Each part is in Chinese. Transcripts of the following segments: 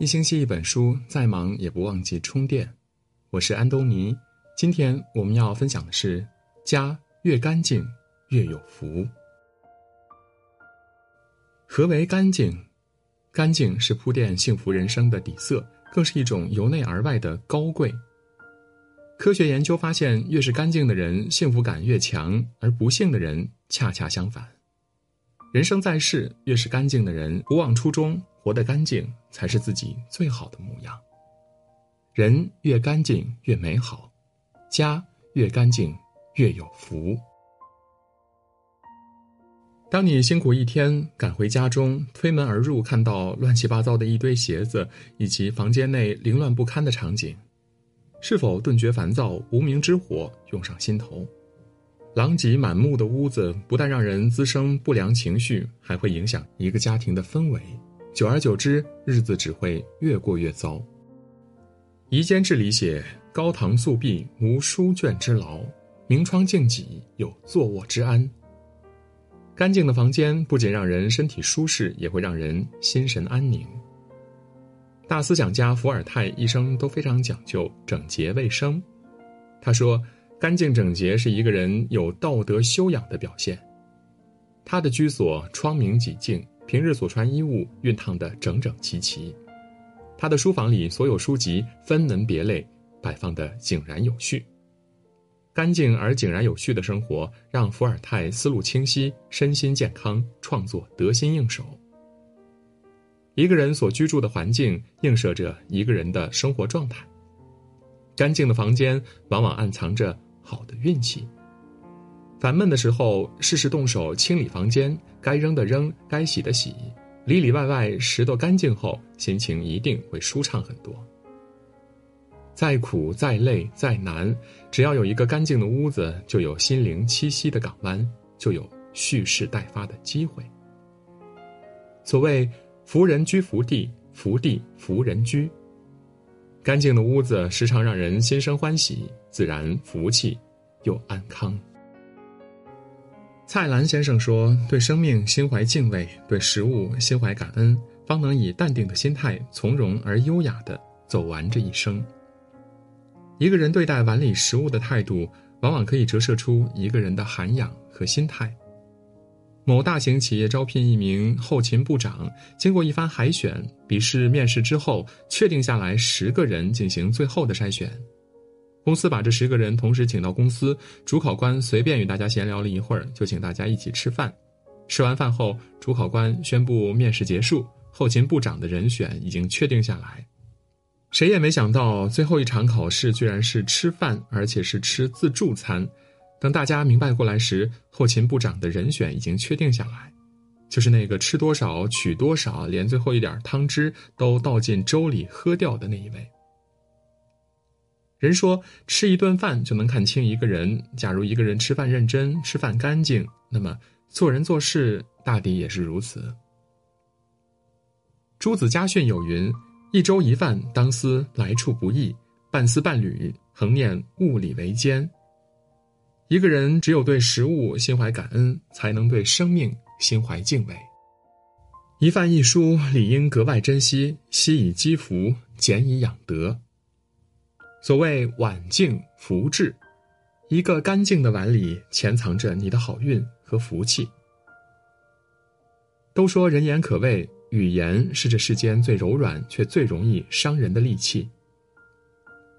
一星期一本书，再忙也不忘记充电。我是安东尼，今天我们要分享的是：家越干净越有福。何为干净？干净是铺垫幸福人生的底色，更是一种由内而外的高贵。科学研究发现，越是干净的人，幸福感越强，而不幸的人恰恰相反。人生在世，越是干净的人，不忘初衷，活得干净，才是自己最好的模样。人越干净越美好，家越干净越有福。当你辛苦一天赶回家中，推门而入，看到乱七八糟的一堆鞋子，以及房间内凌乱不堪的场景，是否顿觉烦躁？无名之火涌上心头。狼藉满目的屋子，不但让人滋生不良情绪，还会影响一个家庭的氛围。久而久之，日子只会越过越糟。《夷坚志》里写：“高堂素壁，无书卷之劳；明窗净几，有坐卧之安。”干净的房间不仅让人身体舒适，也会让人心神安宁。大思想家伏尔泰一生都非常讲究整洁卫生。他说。干净整洁是一个人有道德修养的表现。他的居所窗明几净，平日所穿衣物熨烫的整整齐齐。他的书房里所有书籍分门别类，摆放的井然有序。干净而井然有序的生活，让伏尔泰思路清晰，身心健康，创作得心应手。一个人所居住的环境，映射着一个人的生活状态。干净的房间，往往暗藏着。好的运气。烦闷的时候，适时动手清理房间，该扔的扔，该洗的洗，里里外外拾掇干净后，心情一定会舒畅很多。再苦再累再难，只要有一个干净的屋子，就有心灵栖息的港湾，就有蓄势待发的机会。所谓“福人居福地，福地福人居”。干净的屋子时常让人心生欢喜，自然福气又安康。蔡澜先生说：“对生命心怀敬畏，对食物心怀感恩，方能以淡定的心态，从容而优雅的走完这一生。”一个人对待碗里食物的态度，往往可以折射出一个人的涵养和心态。某大型企业招聘一名后勤部长，经过一番海选、笔试、面试之后，确定下来十个人进行最后的筛选。公司把这十个人同时请到公司，主考官随便与大家闲聊了一会儿，就请大家一起吃饭。吃完饭后，主考官宣布面试结束，后勤部长的人选已经确定下来。谁也没想到，最后一场考试居然是吃饭，而且是吃自助餐。等大家明白过来时，后勤部长的人选已经确定下来，就是那个吃多少取多少，连最后一点汤汁都倒进粥里喝掉的那一位。人说吃一顿饭就能看清一个人，假如一个人吃饭认真、吃饭干净，那么做人做事大抵也是如此。诸子家训有云：“一粥一饭，当思来处不易；半丝半缕，恒念物里为艰。”一个人只有对食物心怀感恩，才能对生命心怀敬畏。一饭一书理应格外珍惜，惜以积福，俭以养德。所谓碗净福至，一个干净的碗里潜藏着你的好运和福气。都说人言可畏，语言是这世间最柔软却最容易伤人的利器。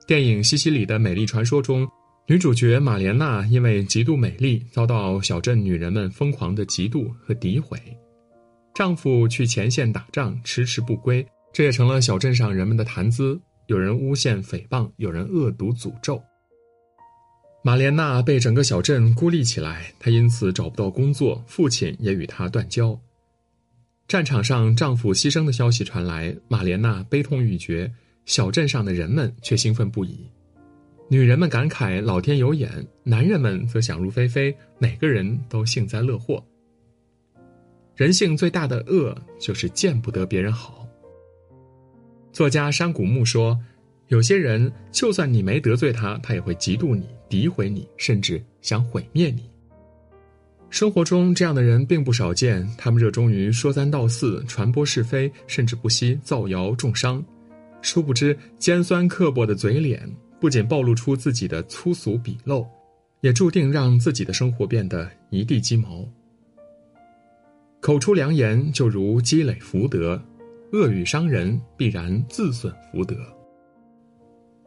电影《西西里的美丽传说》中。女主角玛莲娜因为极度美丽，遭到小镇女人们疯狂的嫉妒和诋毁。丈夫去前线打仗，迟迟不归，这也成了小镇上人们的谈资。有人诬陷诽谤，有人恶毒诅咒。玛莲娜被整个小镇孤立起来，她因此找不到工作，父亲也与她断交。战场上丈夫牺牲的消息传来，玛莲娜悲痛欲绝，小镇上的人们却兴奋不已。女人们感慨老天有眼，男人们则想入非非，每个人都幸灾乐祸。人性最大的恶就是见不得别人好。作家山谷木说：“有些人，就算你没得罪他，他也会嫉妒你、诋毁你，甚至想毁灭你。”生活中这样的人并不少见，他们热衷于说三道四、传播是非，甚至不惜造谣重伤。殊不知，尖酸刻薄的嘴脸不仅暴露出自己的粗俗鄙陋，也注定让自己的生活变得一地鸡毛。口出良言就如积累福德，恶语伤人必然自损福德。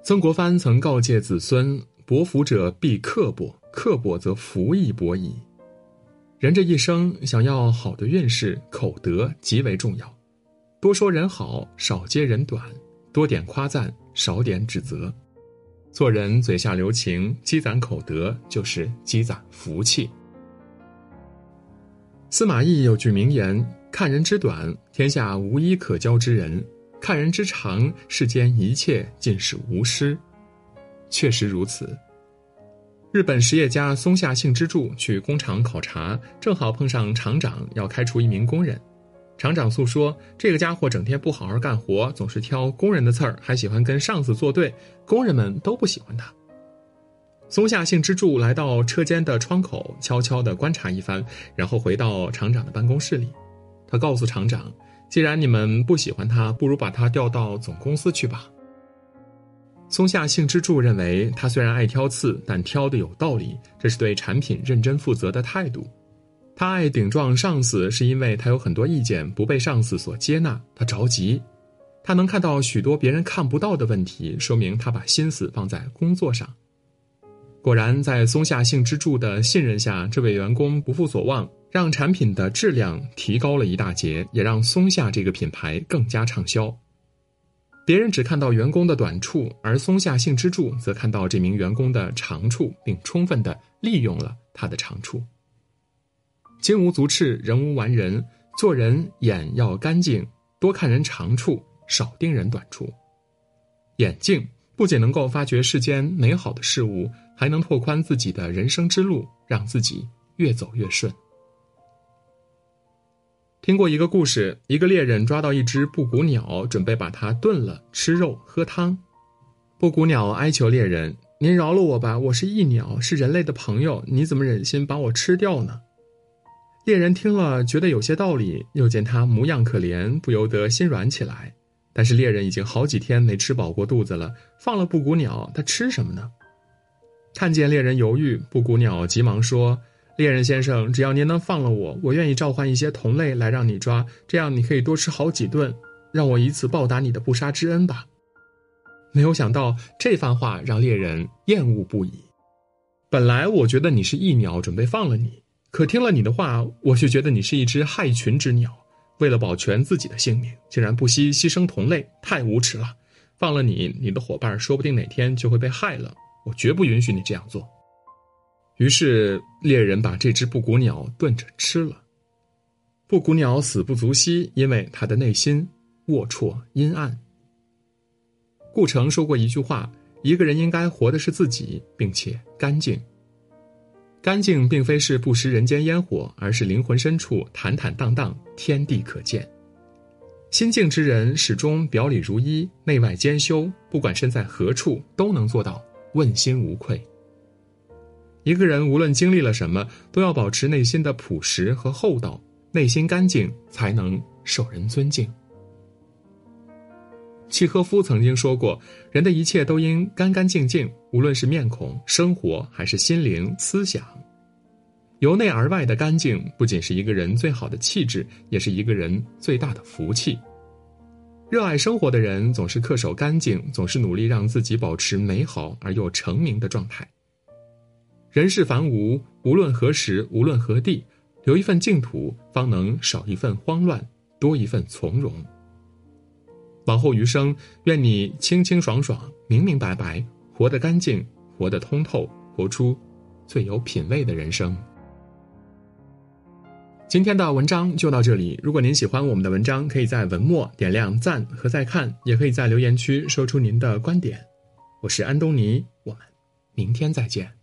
曾国藩曾告诫子孙：“薄福者必刻薄，刻薄则福亦薄矣。”人这一生想要好的运势，口德极为重要。多说人好，少揭人短；多点夸赞，少点指责。做人嘴下留情，积攒口德，就是积攒福气。司马懿有句名言：“看人之短，天下无一可交之人；看人之长，世间一切尽是无失。”确实如此。日本实业家松下幸之助去工厂考察，正好碰上厂长要开除一名工人。厂长诉说，这个家伙整天不好好干活，总是挑工人的刺儿，还喜欢跟上司作对，工人们都不喜欢他。松下幸之助来到车间的窗口，悄悄地观察一番，然后回到厂长的办公室里。他告诉厂长：“既然你们不喜欢他，不如把他调到总公司去吧。”松下幸之助认为，他虽然爱挑刺，但挑的有道理，这是对产品认真负责的态度。他爱顶撞上司，是因为他有很多意见不被上司所接纳，他着急。他能看到许多别人看不到的问题，说明他把心思放在工作上。果然，在松下幸之助的信任下，这位员工不负所望，让产品的质量提高了一大截，也让松下这个品牌更加畅销。别人只看到员工的短处，而松下幸之助则看到这名员工的长处，并充分的利用了他的长处。金无足赤，人无完人，做人眼要干净，多看人长处，少盯人短处。眼镜不仅能够发掘世间美好的事物，还能拓宽自己的人生之路，让自己越走越顺。听过一个故事，一个猎人抓到一只布谷鸟，准备把它炖了吃肉喝汤。布谷鸟哀求猎人：“您饶了我吧，我是异鸟，是人类的朋友，你怎么忍心把我吃掉呢？”猎人听了，觉得有些道理，又见它模样可怜，不由得心软起来。但是猎人已经好几天没吃饱过肚子了，放了布谷鸟，他吃什么呢？看见猎人犹豫，布谷鸟急忙说。猎人先生，只要您能放了我，我愿意召唤一些同类来让你抓，这样你可以多吃好几顿，让我以此报答你的不杀之恩吧。没有想到这番话让猎人厌恶不已。本来我觉得你是异鸟，准备放了你，可听了你的话，我却觉得你是一只害群之鸟，为了保全自己的性命，竟然不惜牺牲同类，太无耻了。放了你，你的伙伴说不定哪天就会被害了，我绝不允许你这样做。于是猎人把这只布谷鸟炖着吃了。布谷鸟死不足惜，因为它的内心龌龊阴暗。顾城说过一句话：“一个人应该活的是自己，并且干净。干净并非是不食人间烟火，而是灵魂深处坦坦荡荡，天地可见。心静之人始终表里如一，内外兼修，不管身在何处，都能做到问心无愧。”一个人无论经历了什么，都要保持内心的朴实和厚道，内心干净才能受人尊敬。契诃夫曾经说过：“人的一切都应干干净净，无论是面孔、生活还是心灵、思想。由内而外的干净，不仅是一个人最好的气质，也是一个人最大的福气。热爱生活的人总是恪守干净，总是努力让自己保持美好而又成名的状态。”人世繁芜，无论何时，无论何地，留一份净土，方能少一份慌乱，多一份从容。往后余生，愿你清清爽爽，明明白白，活得干净，活得通透，活出最有品位的人生。今天的文章就到这里。如果您喜欢我们的文章，可以在文末点亮赞和再看，也可以在留言区说出您的观点。我是安东尼，我们明天再见。